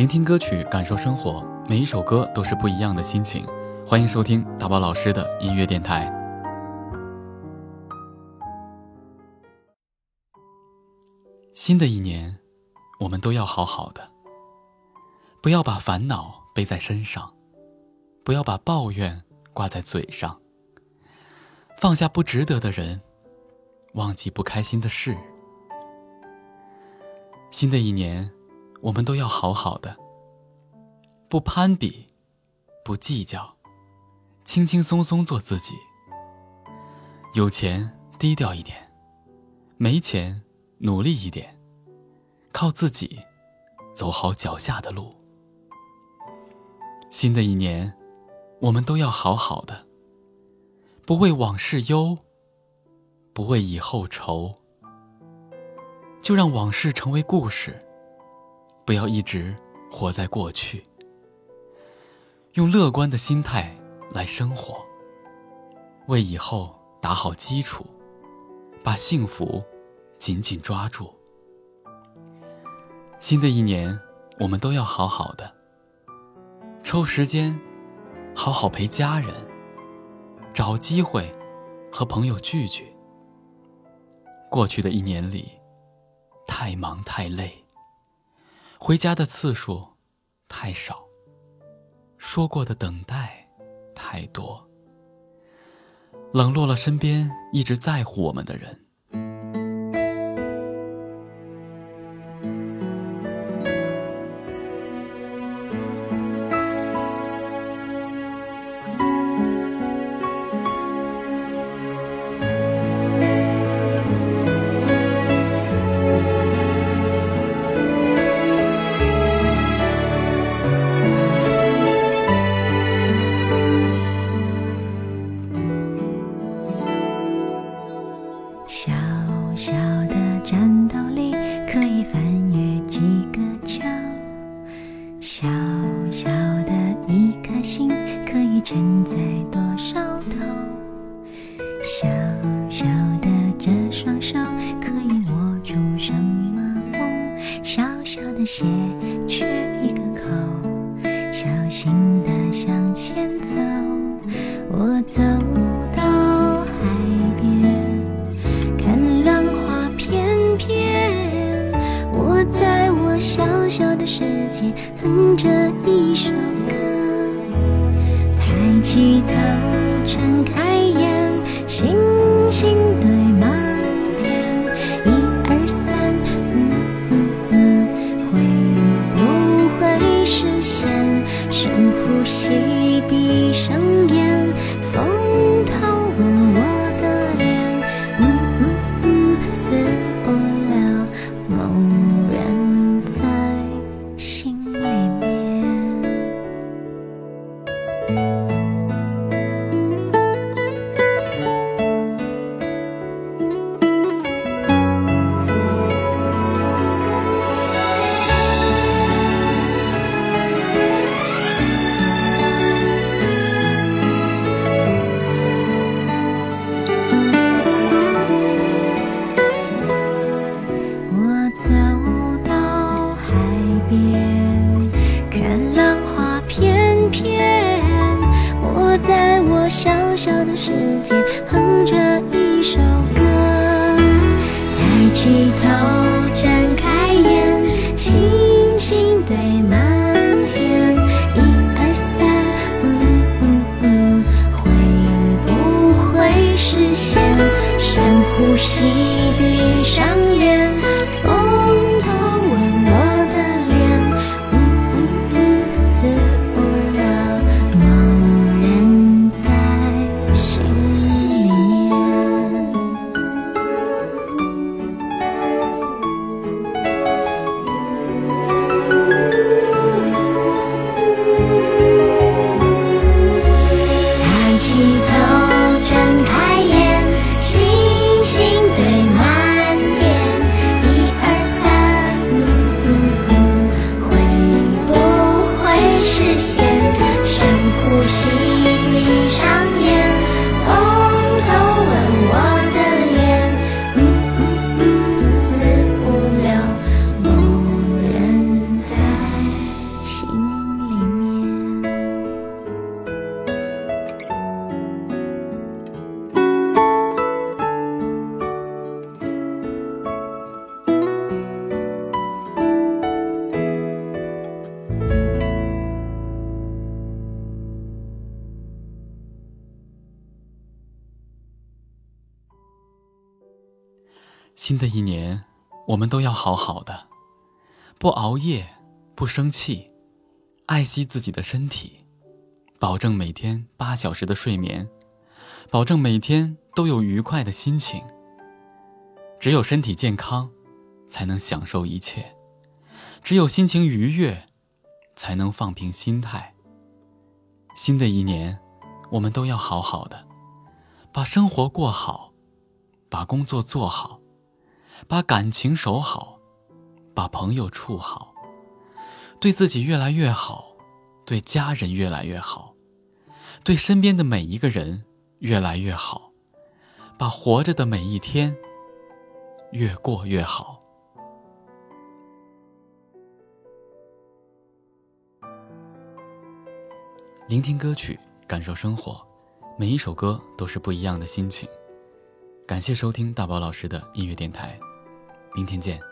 聆听歌曲，感受生活，每一首歌都是不一样的心情。欢迎收听大宝老师的音乐电台。新的一年，我们都要好好的，不要把烦恼背在身上，不要把抱怨挂在嘴上，放下不值得的人，忘记不开心的事。新的一年。我们都要好好的，不攀比，不计较，轻轻松松做自己。有钱低调一点，没钱努力一点，靠自己走好脚下的路。新的一年，我们都要好好的，不为往事忧，不为以后愁，就让往事成为故事。不要一直活在过去，用乐观的心态来生活，为以后打好基础，把幸福紧紧抓住。新的一年，我们都要好好的，抽时间好好陪家人，找机会和朋友聚聚。过去的一年里，太忙太累。回家的次数太少，说过的等待太多，冷落了身边一直在乎我们的人。小小的一颗心，可以承载多少痛？小小的这双手，可以握住什么梦？小小的鞋却。的世界哼着一首歌，抬起头，撑开 起头，睁开眼，星星堆满天。一二三，嗯嗯嗯，会不会实现？深呼吸，新的一年，我们都要好好的，不熬夜，不生气，爱惜自己的身体，保证每天八小时的睡眠，保证每天都有愉快的心情。只有身体健康，才能享受一切；只有心情愉悦，才能放平心态。新的一年，我们都要好好的，把生活过好，把工作做好，把感情守好，把朋友处好，对自己越来越好，对家人越来越好，对身边的每一个人越来越好，把活着的每一天。越过越好。聆听歌曲，感受生活，每一首歌都是不一样的心情。感谢收听大宝老师的音乐电台，明天见。